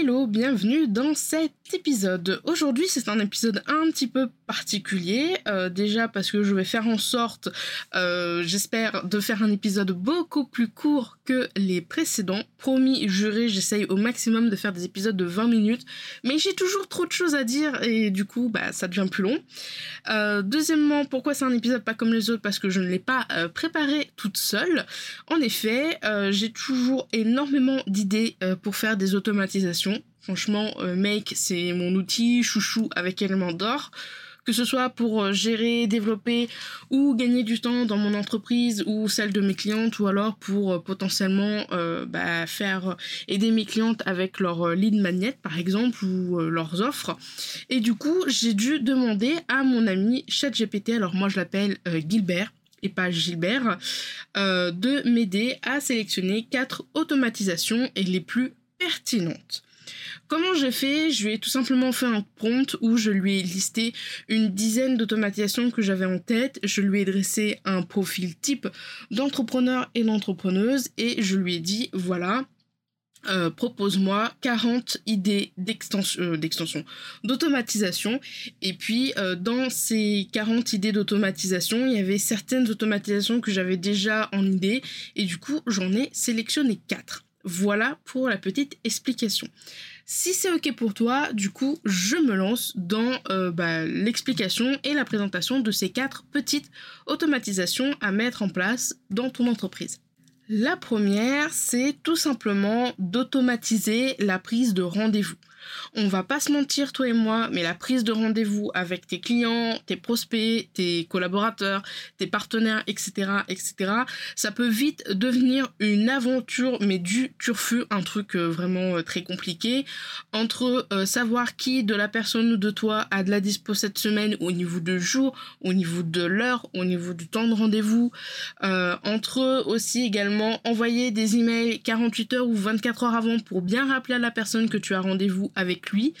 Hello, bienvenue dans cet épisode. Aujourd'hui c'est un épisode un petit peu particulier, euh, déjà parce que je vais faire en sorte, euh, j'espère, de faire un épisode beaucoup plus court que les précédents. Promis, juré, j'essaye au maximum de faire des épisodes de 20 minutes, mais j'ai toujours trop de choses à dire et du coup bah, ça devient plus long. Euh, deuxièmement, pourquoi c'est un épisode pas comme les autres? Parce que je ne l'ai pas préparé toute seule. En effet, j'ai toujours énormément d'idées pour faire des automatisations Franchement, euh, Make, c'est mon outil chouchou avec éléments d'or. Que ce soit pour euh, gérer, développer ou gagner du temps dans mon entreprise ou celle de mes clientes ou alors pour euh, potentiellement bah, faire aider mes clientes avec leur lead magnet par exemple ou leurs offres. Et du coup, j'ai dû demander à mon ami ChatGPT, alors moi je l'appelle Gilbert, et pas Gilbert, de m'aider à sélectionner quatre automatisations et les plus pertinentes. Comment j'ai fait? Je lui ai tout simplement fait un prompt où je lui ai listé une dizaine d'automatisations que j'avais en tête. Je lui ai dressé un profil type d'entrepreneur et d'entrepreneuse et je lui ai dit voilà, euh, propose-moi 40 idées d'extension, euh, d'extension, d'automatisation. Et puis, euh, dans ces 40 idées d'automatisation, il y avait certaines automatisations que j'avais déjà en idée. Et du coup, j'en ai sélectionné 4. Voilà pour la petite explication. Si c'est ok pour toi, du coup, je me lance dans euh, bah, l'explication et la présentation de ces quatre petites automatisations à mettre en place dans ton entreprise. La première, c'est tout simplement d'automatiser la prise de rendez-vous. On va pas se mentir, toi et moi, mais la prise de rendez-vous avec tes clients, tes prospects, tes collaborateurs, tes partenaires, etc., etc., ça peut vite devenir une aventure, mais du turfu, un truc euh, vraiment euh, très compliqué, entre euh, savoir qui de la personne ou de toi a de la dispo cette semaine au niveau de jour, au niveau de l'heure, au niveau du temps de rendez-vous, entre aussi également envoyer des emails 48 heures ou 24 heures avant pour bien rappeler à la personne que tu as rendez-vous avec lui.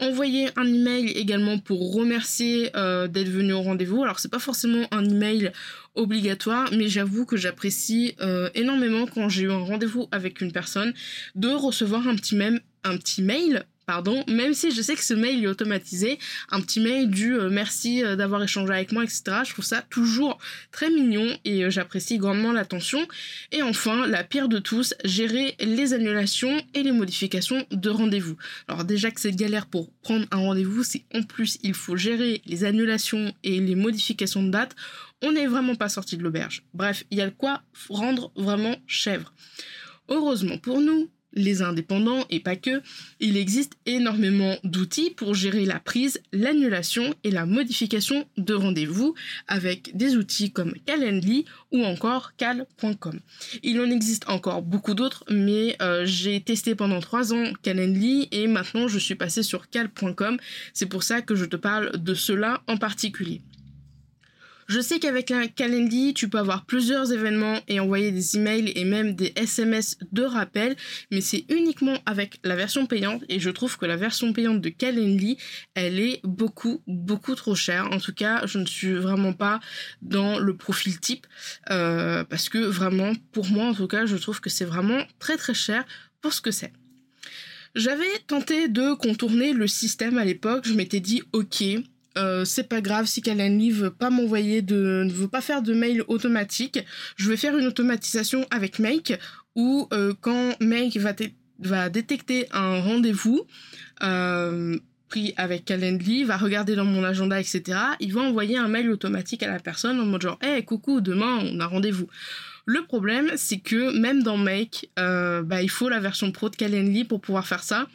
Envoyer un email également pour remercier euh, d'être venu au rendez-vous. Alors c'est pas forcément un email obligatoire, mais j'avoue que j'apprécie euh, énormément quand j'ai eu un rendez-vous avec une personne de recevoir un petit un petit mail pardon, même si je sais que ce mail est automatisé, un petit mail du euh, merci euh, d'avoir échangé avec moi, etc. Je trouve ça toujours très mignon et euh, j'apprécie grandement l'attention. Et enfin, la pire de tous, gérer les annulations et les modifications de rendez-vous. Alors déjà que c'est galère pour prendre un rendez-vous, si en plus il faut gérer les annulations et les modifications de date, on n'est vraiment pas sorti de l'auberge. Bref, il y a de quoi rendre vraiment chèvre. Heureusement pour nous, les indépendants et pas que, il existe énormément d'outils pour gérer la prise, l'annulation et la modification de rendez-vous avec des outils comme Calendly ou encore cal.com. Il en existe encore beaucoup d'autres, mais euh, j'ai testé pendant trois ans Calendly et maintenant je suis passé sur cal.com. C'est pour ça que je te parle de cela en particulier. Je sais qu'avec un Calendly, tu peux avoir plusieurs événements et envoyer des emails et même des SMS de rappel, mais c'est uniquement avec la version payante et je trouve que la version payante de Calendly, elle est beaucoup, beaucoup trop chère. En tout cas, je ne suis vraiment pas dans le profil type euh, parce que vraiment, pour moi en tout cas, je trouve que c'est vraiment très très cher pour ce que c'est. J'avais tenté de contourner le système à l'époque, je m'étais dit ok, euh, c'est pas grave si Calendly veut pas m'envoyer de, ne veut pas faire de mail automatique. Je vais faire une automatisation avec Make où euh, quand Make va, détecter un rendez-vous euh, pris avec Calendly, va regarder dans mon agenda, etc. Il va envoyer un mail automatique à la personne en mode genre, hey coucou, demain on a rendez-vous. Le problème, c'est que même dans Make, bah, il faut la version pro de Calendly pour pouvoir faire ça.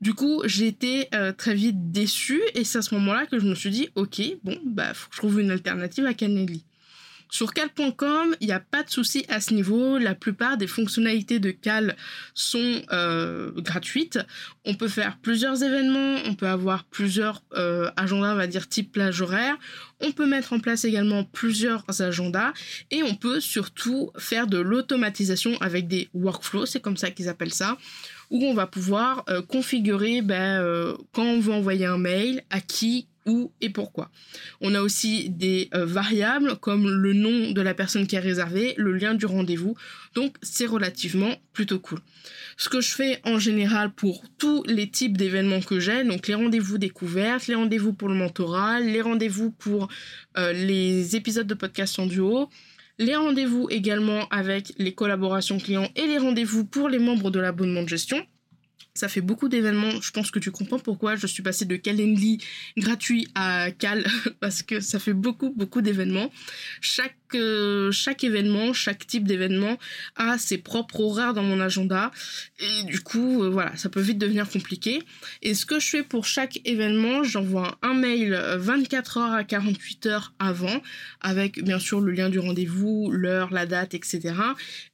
Du coup, j'ai été euh, très vite déçue et c'est à ce moment-là que je me suis dit, ok, bon, bah, faut que je trouve une alternative à Calendly. Sur cal.com, il n'y a pas de souci à ce niveau. La plupart des fonctionnalités de Cal sont euh, gratuites. On peut faire plusieurs événements, on peut avoir plusieurs euh, agendas, on va dire type plage horaire. On peut mettre en place également plusieurs agendas et on peut surtout faire de l'automatisation avec des workflows, c'est comme ça qu'ils appellent ça où on va pouvoir euh, configurer ben, euh, quand on veut envoyer un mail, à qui, où et pourquoi. On a aussi des euh, variables comme le nom de la personne qui est réservée, le lien du rendez-vous. Donc c'est relativement plutôt cool. Ce que je fais en général pour tous les types d'événements que j'ai, donc les rendez-vous découvertes, les rendez-vous pour le mentorat, les rendez-vous pour les épisodes de podcast en duo, les rendez-vous également avec les collaborations clients et les rendez-vous pour les membres de l'abonnement de gestion. Ça fait beaucoup d'événements. Je pense que tu comprends pourquoi je suis passée de Calendly gratuit à Cal parce que ça fait beaucoup beaucoup d'événements. Chaque euh, chaque événement, chaque type d'événement a ses propres horaires dans mon agenda et du coup euh, voilà, ça peut vite devenir compliqué. Et ce que je fais pour chaque événement, j'envoie un mail 24 heures à 48 heures avant avec bien sûr le lien du rendez-vous, l'heure, la date, etc.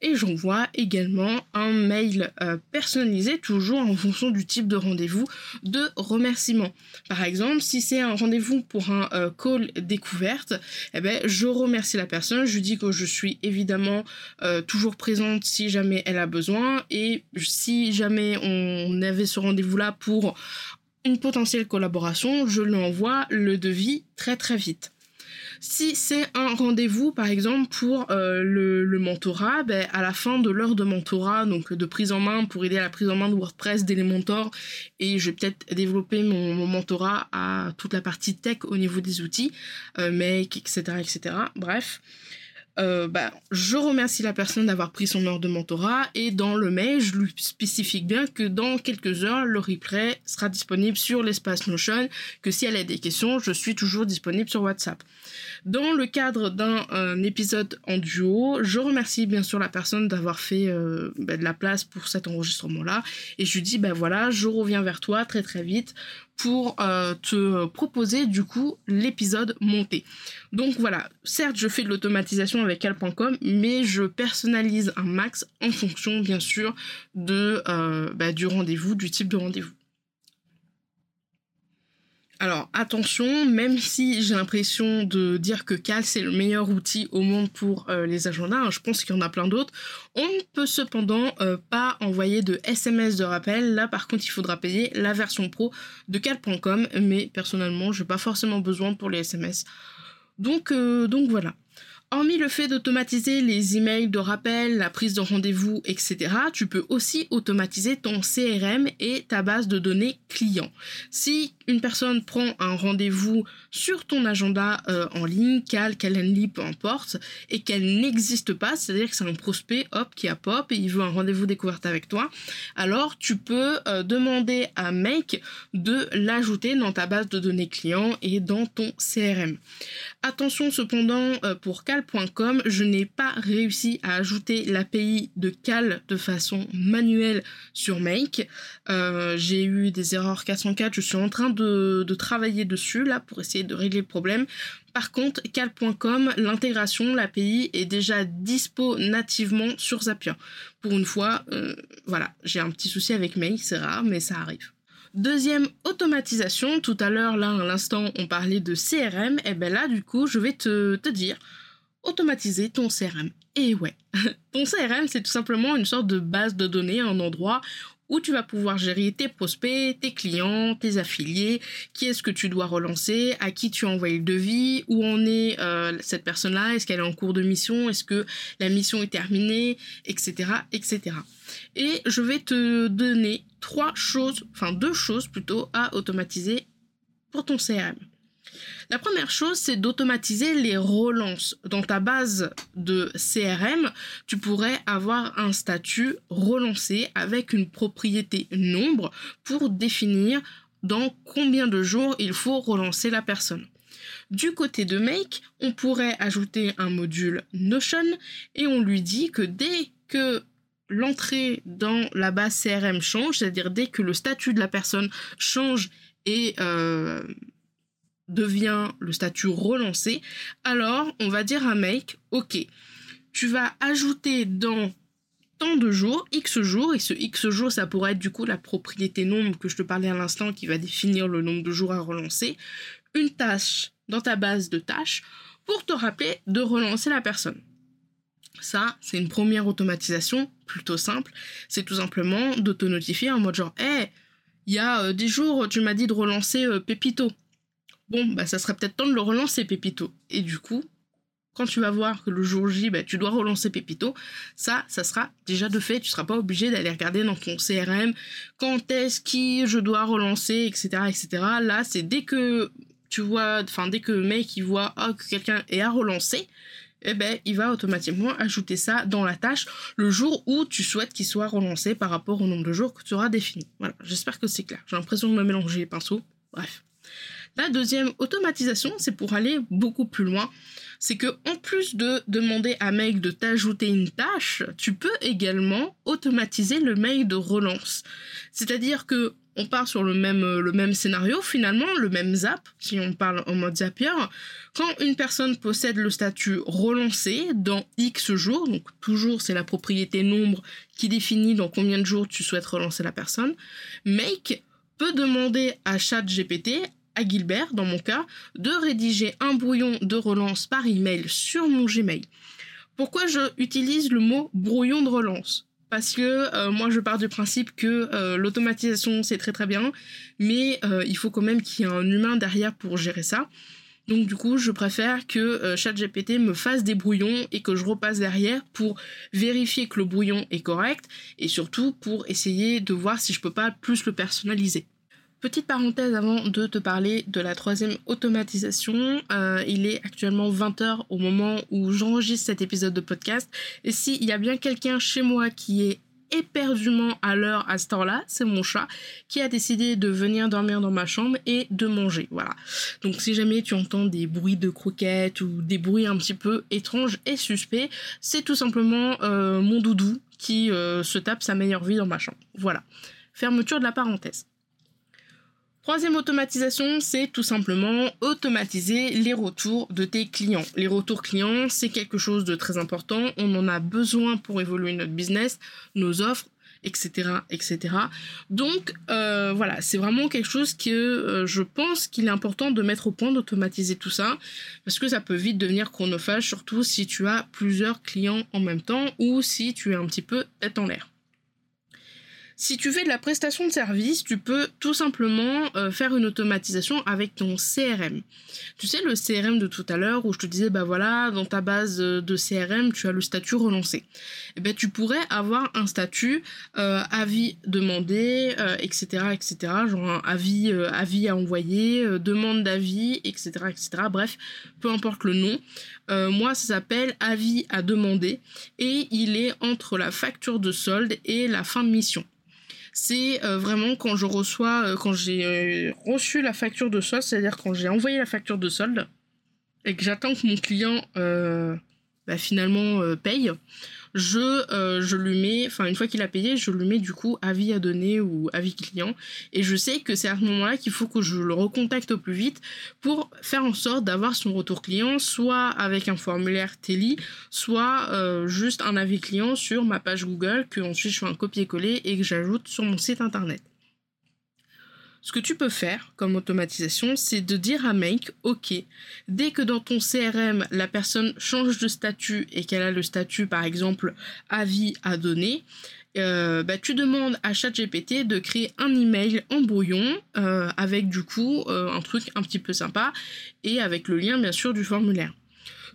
Et j'envoie également un mail euh, personnalisé toujours en fonction du type de rendez-vous de remerciement. Par exemple, si c'est un rendez-vous pour un euh, call découverte, eh ben, je remercie la personne, je lui dis que je suis évidemment euh, toujours présente si jamais elle a besoin et si jamais on avait ce rendez-vous-là pour une potentielle collaboration, je lui envoie le devis très très vite. Si c'est un rendez-vous, par exemple, pour euh, le, mentorat, ben, à la fin de l'heure de mentorat, donc de prise en main pour aider à la prise en main de WordPress d'Elementor, et je vais peut-être développer mon, mentorat à toute la partie tech au niveau des outils, euh, Make, etc., etc. Bref. Euh, bah, je remercie la personne d'avoir pris son heure de mentorat et dans le mail, je lui spécifie bien que dans quelques heures, le replay sera disponible sur l'espace Notion, que si elle a des questions, je suis toujours disponible sur WhatsApp. Dans le cadre d'un épisode en duo, je remercie bien sûr la personne d'avoir fait euh, bah, de la place pour cet enregistrement-là et je lui dis, ben voilà, je reviens vers toi très très vite pour euh, te proposer du coup l'épisode monté. Donc voilà, certes je fais de l'automatisation avec cal.com, mais je personnalise un max en fonction bien sûr euh, bah, du rendez-vous, du type de rendez-vous. Alors attention, même si j'ai l'impression de dire que Cal c'est le meilleur outil au monde pour euh, les agendas, hein, je pense qu'il y en a plein d'autres, on ne peut cependant euh, pas envoyer de SMS de rappel. Là par contre il faudra payer la version pro de Cal.com, mais personnellement je n'ai pas forcément besoin pour les SMS. Euh, donc voilà. Hormis le fait d'automatiser les emails de rappel, la prise de rendez-vous, etc., tu peux aussi automatiser ton CRM et ta base de données client. Si une personne prend un rendez-vous sur ton agenda euh, en ligne, Cal, Calendly, peu importe, et qu'elle n'existe pas, c'est-à-dire que c'est un prospect, hop, qui a pop et il veut un rendez-vous découverte avec toi, alors tu peux euh, demander à Make de l'ajouter dans ta base de données client et dans ton CRM. Attention cependant euh, pour cal.com, je n'ai pas réussi à ajouter l'API de cal de façon manuelle sur Make. J'ai eu des erreurs 404, je suis en train de, travailler dessus là pour essayer de régler le problème. Par contre, cal.com, l'intégration, l'API est déjà dispo nativement sur Zapier. Pour une fois, euh, voilà, j'ai un petit souci avec Mail, c'est rare, mais ça arrive. Deuxième automatisation, tout à l'heure, là, à l'instant, on parlait de CRM, et bien là, du coup, je vais te dire, automatiser ton CRM. Et ouais, ton CRM, c'est tout simplement une sorte de base de données, un endroit où tu vas pouvoir gérer tes prospects, tes clients, tes affiliés, qui est-ce que tu dois relancer, à qui tu as envoyé le devis, où en est euh, cette personne-là, est-ce qu'elle est en cours de mission, est-ce que la mission est terminée, etc., etc. Et je vais te donner trois choses, enfin deux choses plutôt à automatiser pour ton CRM. La première chose, c'est d'automatiser les relances. Dans ta base de CRM, tu pourrais avoir un statut relancé avec une propriété nombre pour définir dans combien de jours il faut relancer la personne. Du côté de Make, on pourrait ajouter un module Notion et on lui dit que dès que l'entrée dans la base CRM change, c'est-à-dire dès que le statut de la personne change et euh, devient le statut relancé, alors on va dire à Make, ok, tu vas ajouter dans tant de jours, X jours, et ce X jours, ça pourrait être du coup la propriété nombre que je te parlais à l'instant qui va définir le nombre de jours à relancer, une tâche dans ta base de tâches pour te rappeler de relancer la personne. Ça, c'est une première automatisation plutôt simple. C'est tout simplement de te notifier en mode genre, hé, il y a euh, des jours, tu m'as dit de relancer euh, Pépito. Bon, bah ça serait peut-être temps de le relancer Pépito. Et du coup, quand tu vas voir que le jour J, bah, tu dois relancer Pépito, ça, ça sera déjà de fait. Tu seras pas obligé d'aller regarder dans ton CRM quand est-ce qui je dois relancer, etc., etc. Là, c'est dès que tu vois, enfin dès que le mec voit oh, que quelqu'un est à relancer, eh ben, il va automatiquement ajouter ça dans la tâche le jour où tu souhaites qu'il soit relancé par rapport au nombre de jours que tu auras défini. Voilà, j'espère que c'est clair. J'ai l'impression de me mélanger les pinceaux. Bref. La deuxième automatisation, c'est pour aller beaucoup plus loin. C'est que en plus de demander à Mail de t'ajouter une tâche, tu peux également automatiser le mail de relance. C'est-à-dire que on part sur le même, le même scénario finalement, le même zap, si on parle en mode Zapier. Quand une personne possède le statut relancé dans X jours, donc toujours c'est la propriété nombre qui définit dans combien de jours tu souhaites relancer la personne, Make peut demander à ChatGPT à Gilbert, dans mon cas, de rédiger un brouillon de relance par email sur mon Gmail. Pourquoi je utilise le mot brouillon de relance? Parce que euh, moi je pars du principe que euh, l'automatisation c'est très très bien, mais euh, il faut quand même qu'il y ait un humain derrière pour gérer ça. Donc du coup, je préfère que ChatGPT me fasse des brouillons et que je repasse derrière pour vérifier que le brouillon est correct et surtout pour essayer de voir si je peux pas plus le personnaliser. Petite parenthèse avant de te parler de la troisième automatisation. Euh, il est actuellement 20h au moment où j'enregistre cet épisode de podcast. Et s'il y a bien quelqu'un chez moi qui est éperdument à l'heure à ce temps-là, c'est mon chat qui a décidé de venir dormir dans ma chambre et de manger. Voilà. Donc si jamais tu entends des bruits de croquettes ou des bruits un petit peu étranges et suspects, c'est tout simplement euh, mon doudou qui euh, se tape sa meilleure vie dans ma chambre. Voilà. Fermeture de la parenthèse. Troisième automatisation, c'est tout simplement automatiser les retours de tes clients. Les retours clients, c'est quelque chose de très important. On en a besoin pour évoluer notre business, nos offres, etc., etc. Donc euh, voilà, c'est vraiment quelque chose que euh, je pense qu'il est important de mettre au point, d'automatiser tout ça, parce que ça peut vite devenir chronophage, surtout si tu as plusieurs clients en même temps ou si tu es un petit peu tête en l'air. Si tu fais de la prestation de service, tu peux tout simplement euh, faire une automatisation avec ton CRM. Tu sais, le CRM de tout à l'heure où je te disais, bah voilà, dans ta base de CRM, tu as le statut relancé. Eh ben, tu pourrais avoir un statut euh, avis demandé, etc., euh, etc., genre un avis, avis à envoyer, demande d'avis, etc., etc. Bref, peu importe le nom. moi, ça s'appelle avis à demander et il est entre la facture de solde et la fin de mission c'est euh, vraiment quand je reçois, euh, quand j'ai euh, reçu la facture de solde, c'est-à-dire quand j'ai envoyé la facture de solde et que j'attends que mon client bah, finalement paye, je, euh, je lui mets, enfin une fois qu'il a payé, je lui mets du coup avis à donner ou avis client. Et je sais que c'est à ce moment-là qu'il faut que je le recontacte au plus vite pour faire en sorte d'avoir son retour client, soit avec un formulaire Teli, soit euh, juste un avis client sur ma page Google que ensuite je fais un copier-coller et que j'ajoute sur mon site internet. Ce que tu peux faire comme automatisation, c'est de dire à Make, OK, dès que dans ton CRM, la personne change de statut et qu'elle a le statut, par exemple, avis à donner, euh, bah, tu demandes à ChatGPT de créer un email en brouillon euh, avec du coup euh, un truc un petit peu sympa et avec le lien bien sûr du formulaire.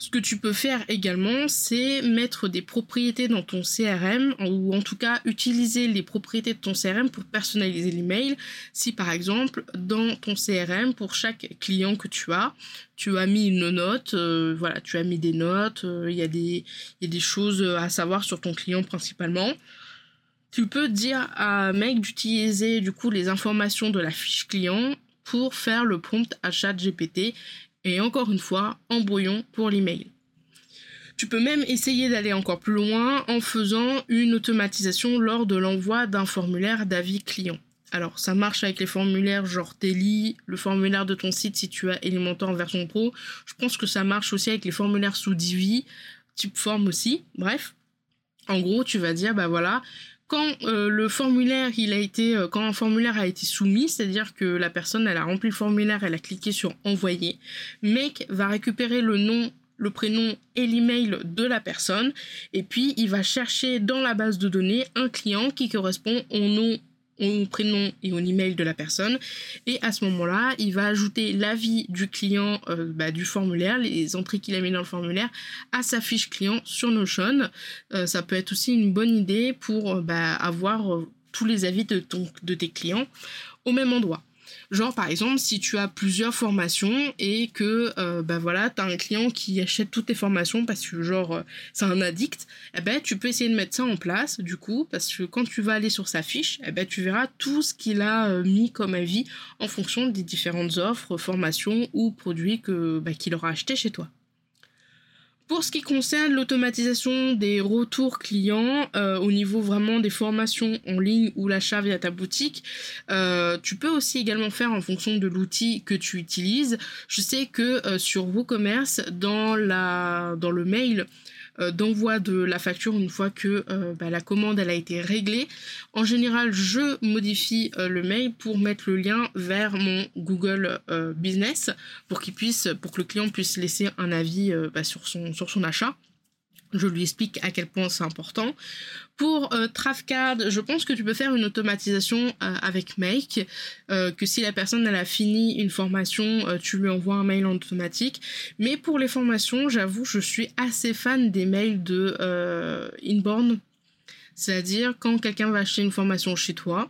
Ce que tu peux faire également, c'est mettre des propriétés dans ton CRM ou en tout cas utiliser les propriétés de ton CRM pour personnaliser l'email. Si par exemple dans ton CRM pour chaque client que tu as, tu as mis une note, euh, voilà, tu as mis des notes, euh, il y, a des, choses à savoir sur ton client principalement. Tu peux dire à mec d'utiliser du coup les informations de la fiche client pour faire le prompt à chat GPT et encore une fois en brouillon pour l'email. Tu peux même essayer d'aller encore plus loin en faisant une automatisation lors de l'envoi d'un formulaire d'avis client. Alors, ça marche avec les formulaires genre Telly, le formulaire de ton site si tu as Elementor en version pro. Je pense que ça marche aussi avec les formulaires sous Divi, type forme aussi. Bref, en gros, tu vas dire, bah voilà, quand euh, le formulaire a été euh, un formulaire a été soumis, c'est-à-dire que la personne a rempli le formulaire, elle a cliqué sur envoyer, Make va récupérer le nom le prénom et l'email de la personne et puis il va chercher dans la base de données un client qui correspond au nom au prénom et au email de la personne. Et à ce moment-là, il va ajouter l'avis du client euh, bah, du formulaire, les entrées qu'il a mis dans le formulaire, à sa fiche client sur Notion. Euh, ça peut être aussi une bonne idée pour euh, bah, avoir tous les avis de, ton, de tes clients au même endroit. Genre par exemple si tu as plusieurs formations et que euh, bah voilà, tu as un client qui achète toutes tes formations parce que genre euh, c'est un addict, eh ben tu peux essayer de mettre ça en place du coup parce que quand tu vas aller sur sa fiche, eh ben tu verras tout ce qu'il a euh, mis comme avis en fonction des différentes offres, formations ou produits que bah, qu'il aura acheté chez toi. Pour ce qui concerne l'automatisation des retours clients euh, au niveau vraiment des formations en ligne ou l'achat via ta boutique, euh, tu peux aussi également faire en fonction de l'outil que tu utilises. Je sais que euh, sur WooCommerce, dans, dans le mail, d'envoi de la facture une fois que euh, bah, la commande elle a été réglée. En général, je modifie euh, le mail pour mettre le lien vers mon Google Business pour qu'il puisse, pour que le client puisse laisser un avis bah, sur son achat. Je lui explique à quel point c'est important. Pour euh, je pense que tu peux faire une automatisation euh, avec Make, euh, que si la personne a fini une formation, tu lui envoies un mail en automatique. Mais pour les formations, j'avoue, je suis assez fan des mails de inbound. C'est-à-dire quand quelqu'un va acheter une formation chez toi,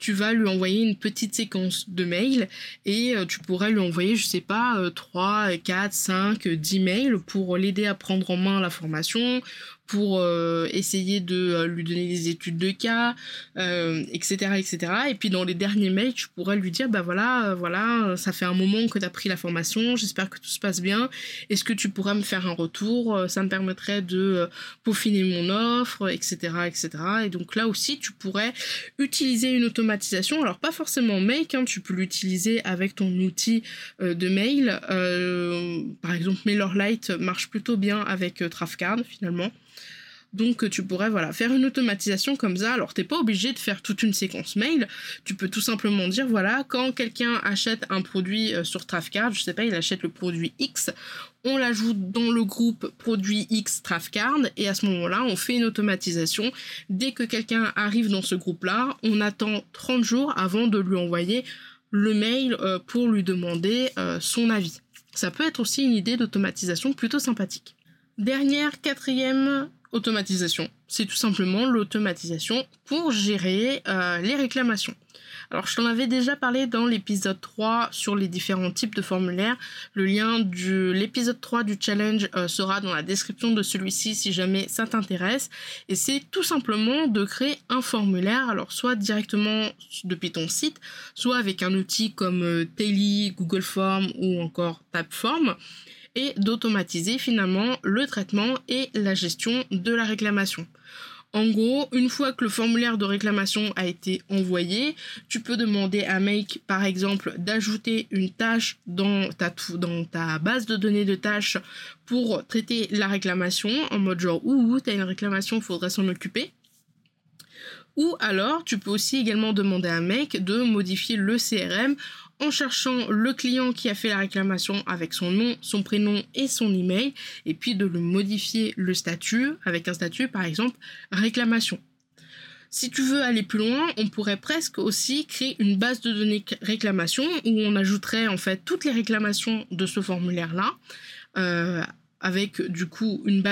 tu vas lui envoyer une petite séquence de mails et euh, tu pourrais lui envoyer, je sais pas, 3, 4, 5, 10 mails pour l'aider à prendre en main la formation, pour euh, essayer de euh, lui donner des études de cas, etc., euh, etc. Et puis dans les derniers mails, tu pourrais lui dire, bah voilà, voilà, ça fait un moment que tu as pris la formation, j'espère que tout se passe bien. Est-ce que tu pourrais me faire un retour? Ça me permettrait de peaufiner mon offre, etc., etc. Et donc là aussi, tu pourrais utiliser une automatisation. Alors pas forcément Make, hein, tu peux l'utiliser avec ton outil de mail. par exemple, MailerLite marche plutôt bien avec Trafcard finalement. Donc tu pourrais voilà faire une automatisation comme ça. Alors t'es pas obligé de faire toute une séquence mail. Tu peux tout simplement dire voilà quand quelqu'un achète un produit euh, sur Trafcard, je sais pas, il achète le produit X, on l'ajoute dans le groupe produit X Trafcard et à ce moment-là on fait une automatisation. Dès que quelqu'un arrive dans ce groupe-là, on attend 30 jours avant de lui envoyer le mail euh, pour lui demander euh, son avis. Ça peut être aussi une idée d'automatisation plutôt sympathique. Dernière, quatrième automatisation. C'est tout simplement l'automatisation pour gérer euh, les réclamations. Alors je t'en avais déjà parlé dans l'épisode 3 sur les différents types de formulaires. Le lien de l'épisode 3 du challenge euh, sera dans la description de celui-ci si jamais ça t'intéresse. Et c'est tout simplement de créer un formulaire, alors soit directement depuis ton site, soit avec un outil comme euh, Telly, Google Form ou encore Tabform et d'automatiser finalement le traitement et la gestion de la réclamation. En gros, une fois que le formulaire de réclamation a été envoyé, tu peux demander à Make, par exemple, d'ajouter une tâche dans ta, base de données de tâches pour traiter la réclamation, en mode genre, ouh, t'as une réclamation, faudrait s'en occuper. Ou alors, tu peux aussi également demander à Make de modifier le CRM en cherchant le client qui a fait la réclamation avec son nom, son prénom et son email, et puis de le modifier le statut avec un statut par exemple réclamation. Si tu veux aller plus loin, on pourrait presque aussi créer une base de données réclamation où on ajouterait en fait toutes les réclamations de ce formulaire-là. Euh, avec du coup une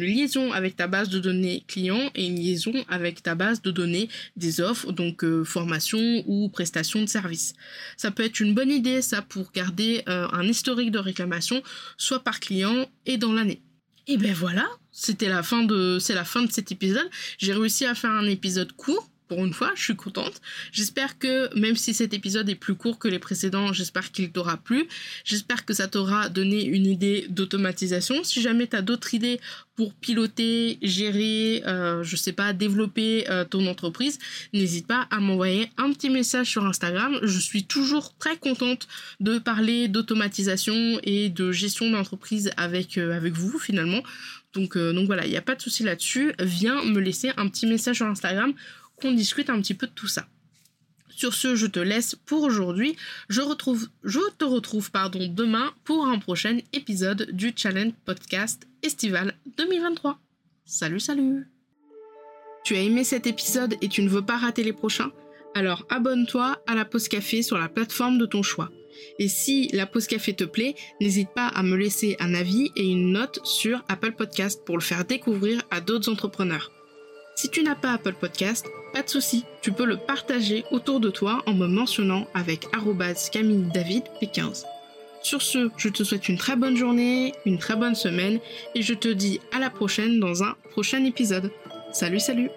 liaison avec ta base de données client et une liaison avec ta base de données des offres, donc euh, formation ou prestation de service. Ça peut être une bonne idée ça pour garder euh, un historique de réclamation, soit par client et dans l'année. Et ben voilà, c'était la fin de, c'est la fin de cet épisode. J'ai réussi à faire un épisode court pour une fois, je suis contente. J'espère que même si cet épisode est plus court que les précédents, j'espère qu'il t'aura plu. J'espère que ça t'aura donné une idée d'automatisation. Si jamais tu as d'autres idées pour piloter, gérer, euh, je sais pas, développer euh, ton entreprise, n'hésite pas à m'envoyer un petit message sur Instagram. Je suis toujours très contente de parler d'automatisation et de gestion d'entreprise avec, euh, avec vous finalement. Donc, donc voilà, il n'y a pas de souci là-dessus. Viens me laisser un petit message sur Instagram discute un petit peu de tout ça. Sur ce, je te laisse pour aujourd'hui. Je, je te retrouve pardon, demain pour un prochain épisode du Challenge Podcast Estival 2023. Salut, salut Tu as aimé cet épisode et tu ne veux pas rater les prochains? Alors abonne-toi à la pause café sur la plateforme de ton choix. Et si la pause café te plaît, n'hésite pas à me laisser un avis et une note sur Apple Podcast pour le faire découvrir à d'autres entrepreneurs. Si tu n'as pas Apple Podcast, pas de souci, tu peux le partager autour de toi en me mentionnant avec Camille David P15. Sur ce, je te souhaite une très bonne journée, une très bonne semaine et je te dis à la prochaine dans un prochain épisode. Salut salut